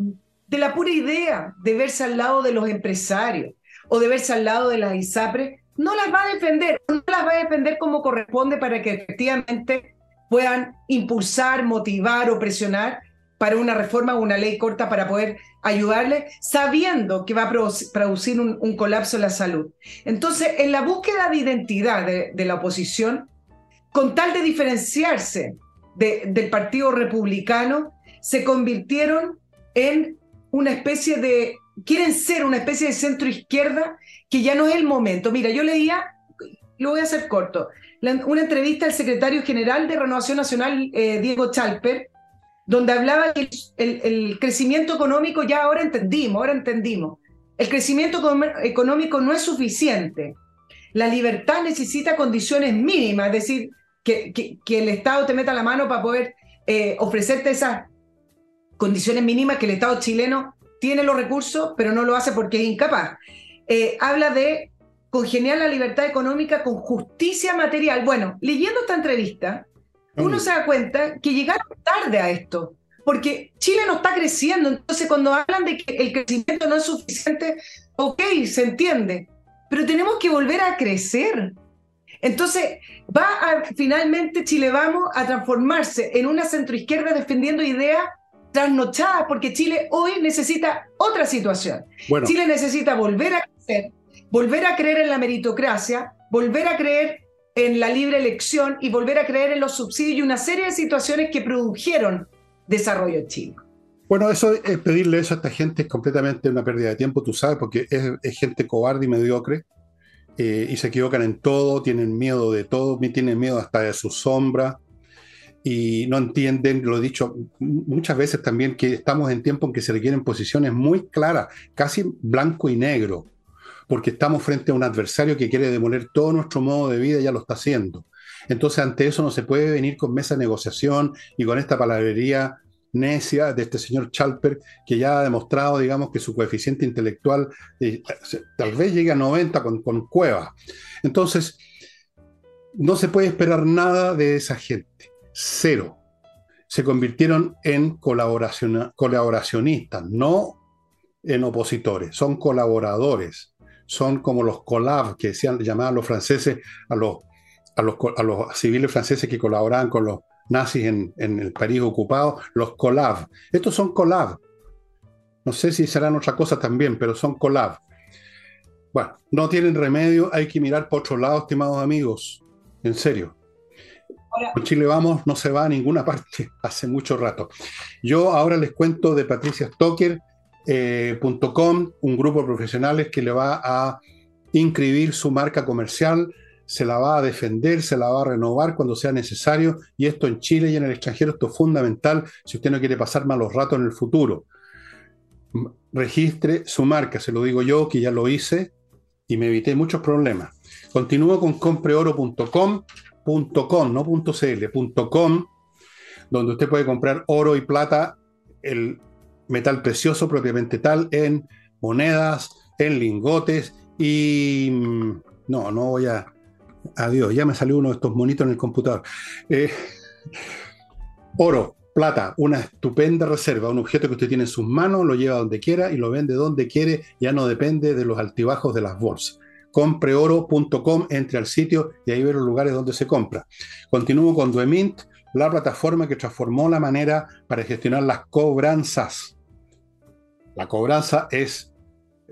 de la pura idea de verse al lado de los empresarios o de verse al lado de las ISAPRE, no las va a defender, no las va a defender como corresponde para que efectivamente puedan impulsar, motivar o presionar para una reforma o una ley corta para poder ayudarle, sabiendo que va a producir un, colapso en la salud. Entonces, en la búsqueda de identidad de, la oposición, con tal de diferenciarse del Partido Republicano, se convirtieron en una especie de, quieren ser una especie de centro izquierda que ya no es el momento. Mira, yo leía, lo voy a hacer corto, una entrevista al secretario general de Renovación Nacional, eh, Diego Chalper, donde hablaba que el, crecimiento económico ya ahora entendimos, ahora entendimos. El crecimiento económico no es suficiente. La libertad necesita condiciones mínimas, es decir, que, que, el Estado te meta la mano para poder eh, ofrecerte esas condiciones mínimas que el Estado chileno tiene los recursos, pero no lo hace porque es incapaz. Eh, habla de congeniar la libertad económica con justicia material. Bueno, leyendo esta entrevista, uno se da cuenta que llegaron tarde a esto, porque Chile no está creciendo. Entonces, cuando hablan de que el crecimiento no es suficiente, ok, se entiende, pero tenemos que volver a crecer. Entonces, va a, finalmente Chile Vamos a transformarse en una centroizquierda defendiendo ideas trasnochadas, porque Chile hoy necesita otra situación. Chile necesita volver a crecer, volver a creer en la meritocracia, volver a creer en la libre elección y volver a creer en los subsidios y una serie de situaciones que produjeron desarrollo chino. Bueno, eso es pedirle eso a esta gente es completamente una pérdida de tiempo, tú sabes, porque es, gente cobarde y mediocre eh, y se equivocan en todo, tienen miedo de todo, tienen miedo hasta de su sombra y no entienden, lo he dicho muchas veces también, que estamos en tiempo en que se requieren posiciones muy claras, casi blanco y negro porque estamos frente a un adversario que quiere demoler todo nuestro modo de vida y ya lo está haciendo. Entonces, ante eso no se puede venir con mesa de negociación y con esta palabrería necia de este señor Chalper, que ya ha demostrado, digamos, que su coeficiente intelectual eh, tal vez llegue a 90 con, con Cueva. Entonces, no se puede esperar nada de esa gente. Cero. Se convirtieron en colaboracionistas, no en opositores, son colaboradores son como los collabs que decían, llamaban los franceses a los, a los, civiles franceses que colaboraban con los nazis en, el París ocupado, los collabs. Estos son collabs. No sé si serán otra cosa también, pero son collabs. Bueno, no tienen remedio, hay que mirar por otro lado, estimados amigos. En serio. Con Chile Vamos no se va a ninguna parte hace mucho rato. Yo ahora les cuento de Patricia Stoker, eh, un grupo de profesionales que le va a inscribir su marca comercial, se la va a defender, se la va a renovar cuando sea necesario, y esto en Chile y en el extranjero, esto es fundamental si usted no quiere pasar malos ratos en el futuro. Registre su marca, se lo digo yo que ya lo hice y me evité muchos problemas. Continúo con compreoro.com, no .cl, .com, donde usted puede comprar oro y plata, el metal precioso propiamente tal, en monedas, en lingotes y... Mm, no, no voy a... Adiós, ya me salió uno de estos monitos en el computador. Eh, oro, plata, una estupenda reserva, un objeto que usted tiene en sus manos, lo lleva donde quiera y lo vende donde quiere, ya no depende de los altibajos de las bolsas. Compreoro.com, entre al sitio y ahí ve los lugares donde se compra. Continúo con Duemint, la plataforma que transformó la manera para gestionar las cobranzas. La cobranza es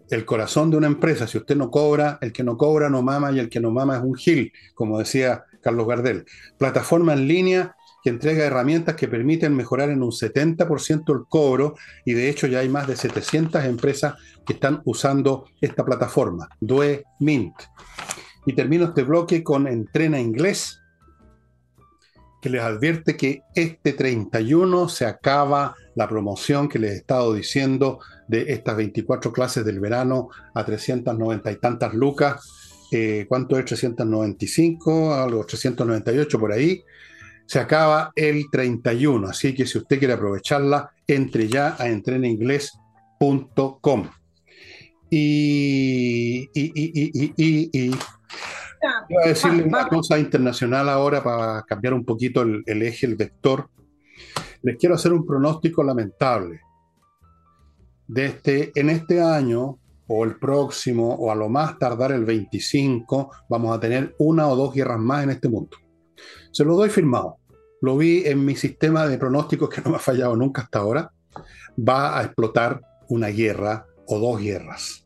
el corazón de una empresa. Si usted no cobra, el que no cobra no mama y el que no mama es un gil, como decía Carlos Gardel. Plataforma en línea que entrega herramientas que permiten mejorar en un 70% el cobro y de hecho ya hay más de 700 empresas que están usando esta plataforma, Due Mint. Y termino este bloque con Entrena Inglés, que les advierte que este 31 se acaba la promoción que les he estado diciendo de estas 24 clases del verano a 390 y tantas lucas. Eh, ¿Cuánto es 395? Algo 398 por ahí. Se acaba el 31, así que si usted quiere aprovecharla, entre ya a entreninglés.com. Y, y, y, y Voy a decirle una cosa internacional ahora para cambiar un poquito el, eje, el vector. Les quiero hacer un pronóstico lamentable. De este, en este año, o el próximo, o a lo más tardar el 25, vamos a tener una o dos guerras más en este mundo. Se lo doy firmado. Lo vi en mi sistema de pronósticos que no me ha fallado nunca hasta ahora. Va a explotar una guerra o dos guerras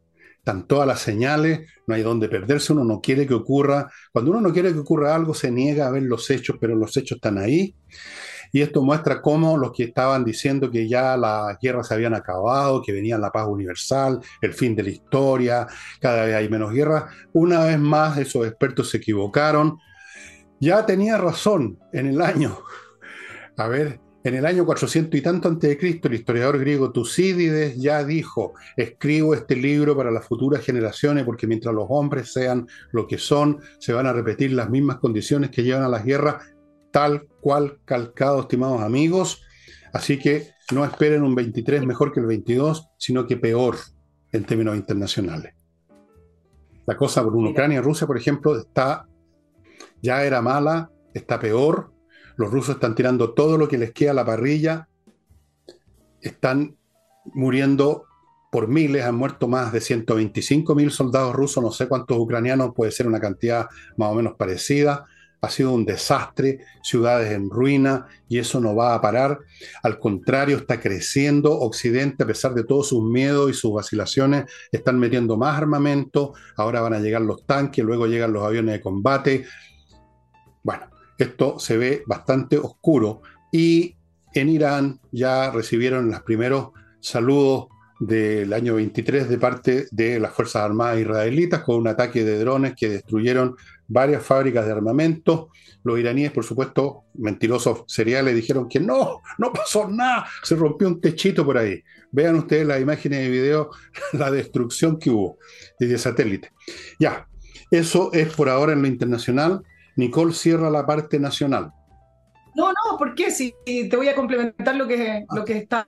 están todas las señales, no hay dónde perderse, uno no quiere que ocurra, cuando uno no quiere que ocurra algo se niega a ver los hechos, pero los hechos están ahí. Y esto muestra cómo los que estaban diciendo que ya las guerras se habían acabado, que venía la paz universal, el fin de la historia, cada vez hay menos guerras, una vez más esos expertos se equivocaron. Ya tenía razón en el año, a ver, en el año 400 y tanto antes de Cristo, el historiador griego Tucídides ya dijo, escribo este libro para las futuras generaciones porque mientras los hombres sean lo que son, se van a repetir las mismas condiciones que llevan a las guerras, tal cual calcado, estimados amigos. Así que no esperen un 23 mejor que el 22, sino que peor en términos internacionales. La cosa por Ucrania y Rusia, por ejemplo, está ya era mala, está peor, los rusos están tirando todo lo que les queda a la parrilla. Están muriendo por miles, han muerto más de 125 mil soldados rusos, no sé cuántos ucranianos, puede ser una cantidad más o menos parecida. Ha sido un desastre, ciudades en ruina y eso no va a parar. Al contrario, está creciendo Occidente a pesar de todos sus miedos y sus vacilaciones. Están metiendo más armamento, ahora van a llegar los tanques, luego llegan los aviones de combate. Bueno, esto se ve bastante oscuro y en Irán ya recibieron los primeros saludos del año 23 de parte de las Fuerzas Armadas israelitas con un ataque de drones que destruyeron varias fábricas de armamento. Los iraníes, por supuesto, mentirosos seriales, dijeron que no, no pasó nada, se rompió un techito por ahí. Vean ustedes las imágenes de video, la destrucción que hubo desde satélite. Ya, eso es por ahora en lo internacional. Nicole cierra la parte nacional. No, no, ¿por qué? Si te voy a complementar lo que, lo que está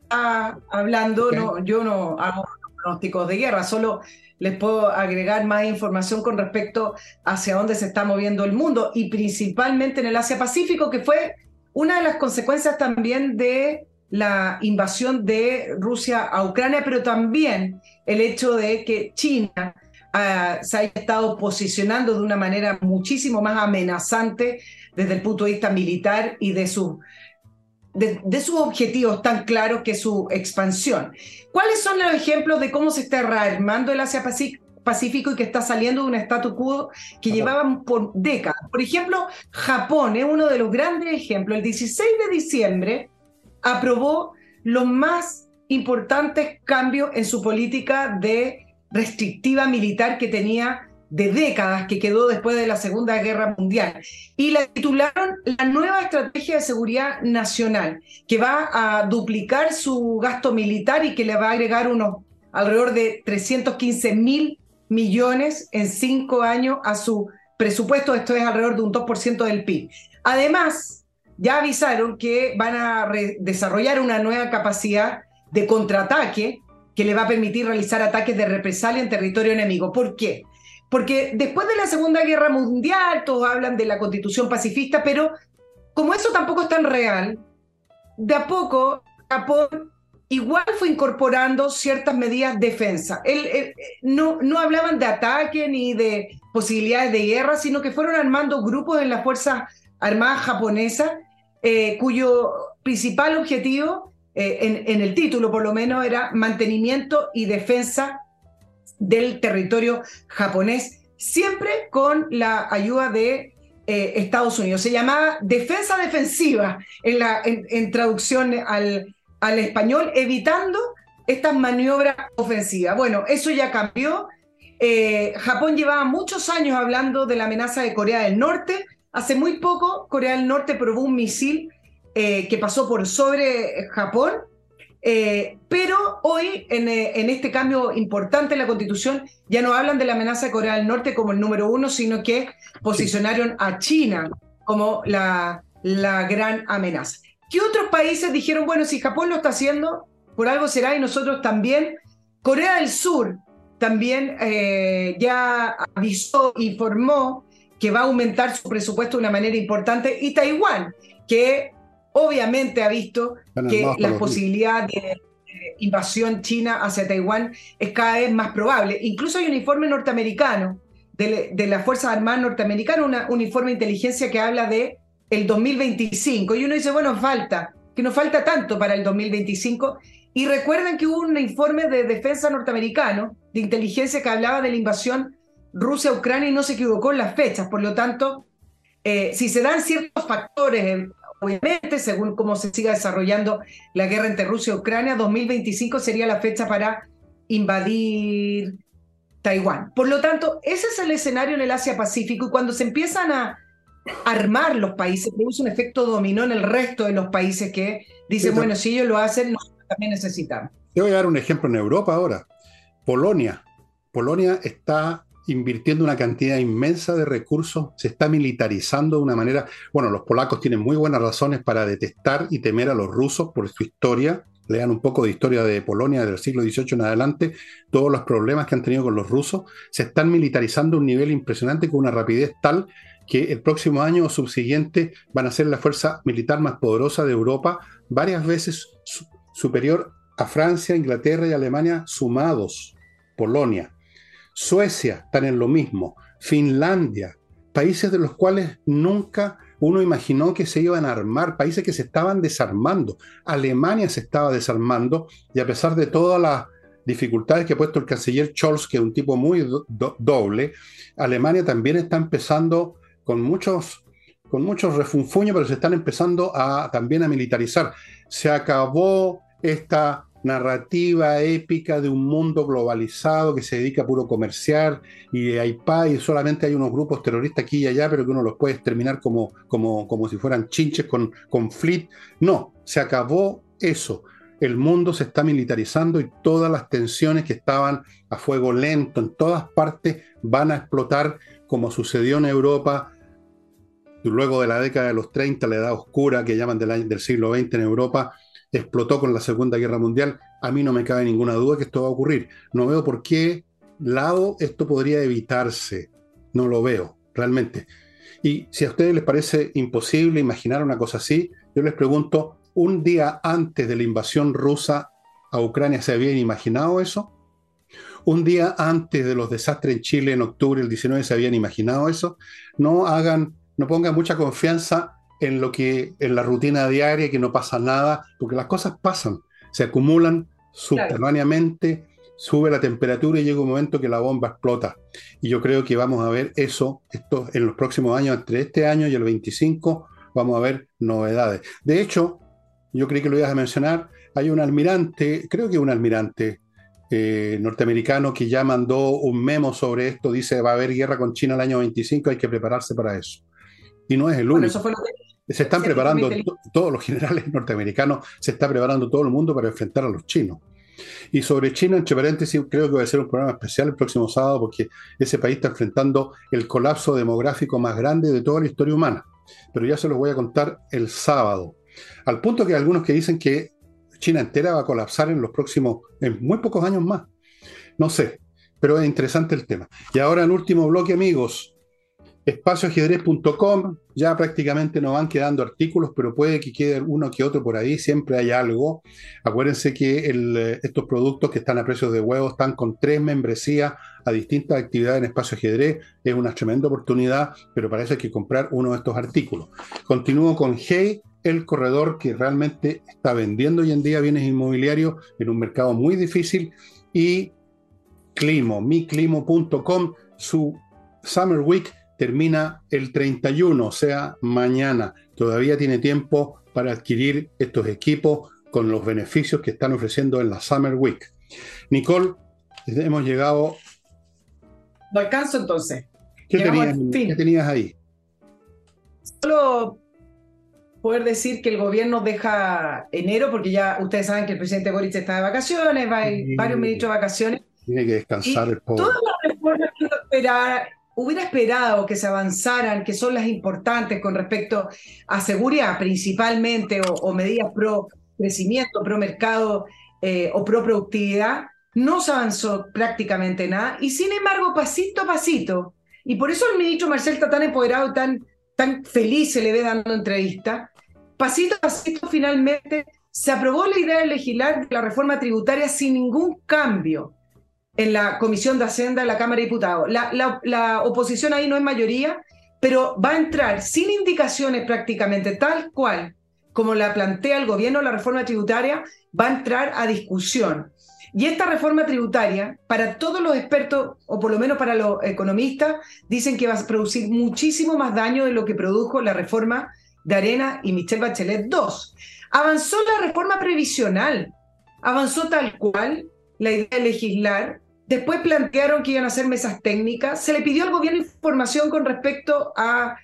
hablando, no, yo no hago pronósticos de guerra, solo les puedo agregar más información con respecto hacia dónde se está moviendo el mundo y principalmente en el Asia-Pacífico, que fue una de las consecuencias también de la invasión de Rusia a Ucrania, pero también el hecho de que China se haya estado posicionando de una manera muchísimo más amenazante desde el punto de vista militar y de, su, de, sus objetivos tan claros que su expansión. ¿Cuáles son los ejemplos de cómo se está rearmando el Asia Pacífico y que está saliendo de un status quo que llevaban por décadas? Por ejemplo, Japón es uno de los grandes ejemplos. El 16 de diciembre aprobó los más importantes cambios en su política de restrictiva militar que tenía de décadas, que quedó después de la Segunda Guerra Mundial. Y la titularon la nueva estrategia de seguridad nacional, que va a duplicar su gasto militar y que le va a agregar unos alrededor de 315 mil millones en cinco años a su presupuesto. Esto es alrededor de un 2% del PIB. Además, ya avisaron que van a desarrollar una nueva capacidad de contraataque que le va a permitir realizar ataques de represalia en territorio enemigo. ¿Por qué? Porque después de la Segunda Guerra Mundial, todos hablan de la constitución pacifista, pero como eso tampoco es tan real, de a poco Japón igual fue incorporando ciertas medidas de defensa. no, no hablaban de ataque ni de posibilidades de guerra, sino que fueron armando grupos en las Fuerzas Armadas japonesas, eh, cuyo principal objetivo eh, en, el título por lo menos, era mantenimiento y defensa del territorio japonés, siempre con la ayuda de Estados Unidos. Se llamaba defensa defensiva en, la, en, traducción al, al español, evitando estas maniobras ofensivas. Bueno, eso ya cambió. Japón llevaba muchos años hablando de la amenaza de Corea del Norte. Hace muy poco, Corea del Norte probó un misil que pasó por sobre Japón eh, pero hoy, eh, en, este cambio importante en la Constitución, ya no hablan de la amenaza de Corea del Norte como el número uno, sino que posicionaron a China como la, la gran amenaza. ¿Qué otros países dijeron, bueno, si Japón lo está haciendo, por algo será y nosotros también? Corea del Sur también eh, ya avisó, informó que va a aumentar su presupuesto de una manera importante y Taiwán, que obviamente ha visto que la posibilidad de invasión china hacia Taiwán es cada vez más probable. Incluso hay un informe norteamericano de, las Fuerzas Armadas norteamericanas, un informe de inteligencia que habla de el 2025. Y uno dice, bueno, falta, que no falta tanto para el 2025. Y recuerden que hubo un informe de defensa norteamericano, de inteligencia, que hablaba de la invasión Rusia-Ucrania y no se equivocó en las fechas. Por lo tanto, eh, si se dan ciertos factores obviamente, según cómo se siga desarrollando la guerra entre Rusia y Ucrania, 2025 sería la fecha para invadir Taiwán. Por lo tanto, ese es el escenario en el Asia-Pacífico y cuando se empiezan a armar los países, produce un efecto dominó en el resto de los países que dicen, bueno, si ellos lo hacen, nosotros también necesitamos. Te voy a dar un ejemplo en Europa ahora. Polonia. Polonia está invirtiendo una cantidad inmensa de recursos, se está militarizando de una manera, bueno, los polacos tienen muy buenas razones para detestar y temer a los rusos por su historia, lean un poco de historia de Polonia del siglo XVIII en adelante, todos los problemas que han tenido con los rusos, se están militarizando a un nivel impresionante con una rapidez tal que el próximo año o subsiguiente van a ser la fuerza militar más poderosa de Europa, varias veces superior a Francia, Inglaterra y Alemania sumados, Polonia. Suecia están en lo mismo, Finlandia, países de los cuales nunca uno imaginó que se iban a armar, países que se estaban desarmando. Alemania se estaba desarmando y a pesar de todas las dificultades que ha puesto el canciller Scholz, que es un tipo muy doble, Alemania también está empezando con muchos con muchos refunfuños, pero se están empezando a también a militarizar. Se acabó esta narrativa épica de un mundo globalizado que se dedica a puro comerciar y hay paz y solamente hay unos grupos terroristas aquí y allá, pero que uno los puede exterminar como, como, como si fueran chinches con, con flit. No, se acabó eso. El mundo se está militarizando y todas las tensiones que estaban a fuego lento en todas partes van a explotar como sucedió en Europa luego de la década de los 30, la edad oscura que llaman del, del siglo XX en Europa, explotó con la Segunda Guerra Mundial, a mí no me cabe ninguna duda que esto va a ocurrir. No veo por qué lado esto podría evitarse. No lo veo, realmente. Y si a ustedes les parece imposible imaginar una cosa así, yo les pregunto, ¿un día antes de la invasión rusa a Ucrania se habían imaginado eso? ¿Un día antes de los desastres en Chile en octubre del 19 se habían imaginado eso? No hagan, no pongan mucha confianza en lo que en la rutina diaria, que no pasa nada, porque las cosas pasan, se acumulan subterráneamente, sube la temperatura y llega un momento que la bomba explota. Y yo creo que vamos a ver eso esto, en los próximos años, entre este año y el 25, vamos a ver novedades. De hecho, yo creí que lo ibas a mencionar, hay un almirante, creo que un almirante eh, norteamericano que ya mandó un memo sobre esto, dice va a haber guerra con China el año 25, hay que prepararse para eso. Y no es el único. Se están preparando todos los generales norteamericanos, se está preparando todo el mundo para enfrentar a los chinos. Y sobre China, entre paréntesis, creo que va a ser un programa especial el próximo sábado porque ese país está enfrentando el colapso demográfico más grande de toda la historia humana. Pero ya se los voy a contar el sábado. Al punto que hay algunos que dicen que China entera va a colapsar en los próximos, en muy pocos años más. No sé, pero es interesante el tema. Y ahora el último bloque, amigos espacioajedrez.com, ya prácticamente no van quedando artículos, pero puede que quede uno que otro por ahí, siempre hay algo. Acuérdense que eh, estos productos que están a precios de huevo están con tres membresías a distintas actividades en Espacio Ajedrez, es una tremenda oportunidad, pero parece que comprar uno de estos artículos. Continúo con Hey, el corredor que realmente está vendiendo hoy en día bienes inmobiliarios en un mercado muy difícil, y Climo, miclimo.com, su Summer Week termina el 31, o sea, mañana. Todavía tiene tiempo para adquirir estos equipos con los beneficios que están ofreciendo en la Summer Week. Nicole, hemos llegado... No alcanzo entonces. ¿Qué, tenías, ahí? Solo poder decir que el gobierno deja enero, porque ya ustedes saben que el presidente Boric está de vacaciones, va varios ministros de vacaciones. Tiene que descansar el pobre. Todas las reformas que hubiera esperado que se avanzaran, que son las importantes con respecto a seguridad principalmente, o, medidas pro crecimiento, pro mercado eh, o pro productividad, no se avanzó prácticamente nada. Y sin embargo, pasito a pasito, y por eso el ministro Marcel está tan empoderado, tan, tan feliz se le ve dando entrevista, pasito a pasito finalmente se aprobó la idea de legislar la reforma tributaria sin ningún cambio en la Comisión de Hacienda de la Cámara de Diputados. La, oposición ahí no es mayoría, pero va a entrar sin indicaciones prácticamente, tal cual como la plantea el gobierno, la reforma tributaria va a entrar a discusión. Y esta reforma tributaria, para todos los expertos, o por lo menos para los economistas, dicen que va a producir muchísimo más daño de lo que produjo la reforma de Arena y Michelle Bachelet II. Avanzó la reforma previsional, avanzó tal cual la idea de legislar Después plantearon que iban a hacer mesas técnicas. Se le pidió al gobierno información con respecto a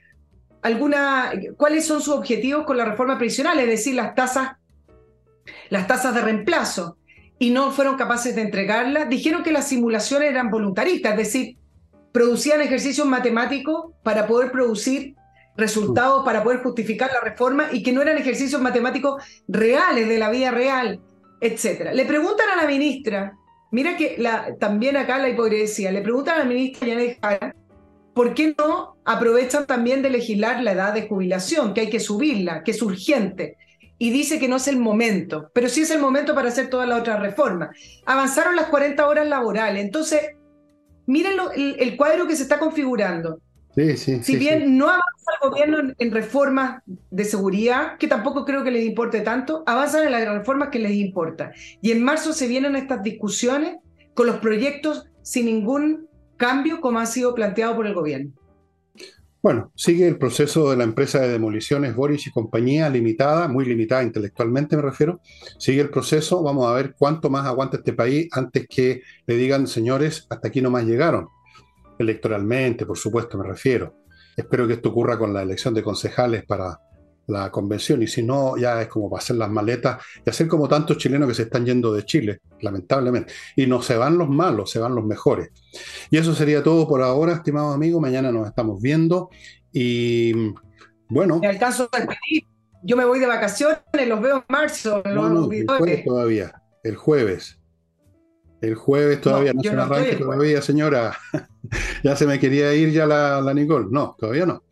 alguna, cuáles son sus objetivos con la reforma previsional, es decir, las tasas, las tasas de reemplazo. Y no fueron capaces de entregarlas. Dijeron que las simulaciones eran voluntaristas, es decir, producían ejercicios matemáticos para poder producir resultados, para poder justificar la reforma y que no eran ejercicios matemáticos reales de la vida real, etc. Le preguntan a la ministra Mira que la, también acá la hipocresía. Le preguntan a la ministra Jara por qué no aprovechan también de legislar la edad de jubilación, que hay que subirla, que es urgente. Y dice que no es el momento, pero sí es el momento para hacer todas las otras reformas. Avanzaron las 40 horas laborales. Entonces, miren el cuadro que se está configurando si bien no avanza el gobierno en, reformas de seguridad, que tampoco creo que les importe tanto, avanzan en las reformas que les importa. Y en marzo se vienen estas discusiones con los proyectos sin ningún cambio como ha sido planteado por el gobierno. Bueno, sigue el proceso de la empresa de demoliciones Boris y compañía limitada, muy limitada intelectualmente me refiero. Sigue el proceso, vamos a ver cuánto más aguanta este país antes que le digan, señores, hasta aquí no más llegaron electoralmente, por supuesto, me refiero. Espero que esto ocurra con la elección de concejales para la convención y si no, ya es como para hacer las maletas y hacer como tantos chilenos que se están yendo de Chile, lamentablemente. Y no se van los malos, se van los mejores. Y eso sería todo por ahora, estimado amigo. Mañana nos estamos viendo y bueno. En el caso del yo me voy de vacaciones, los veo en marzo. el jueves todavía, el jueves. El jueves todavía no, se me arranque todavía, señora. ya se me quería ir ya la, la Nicole. No, todavía no.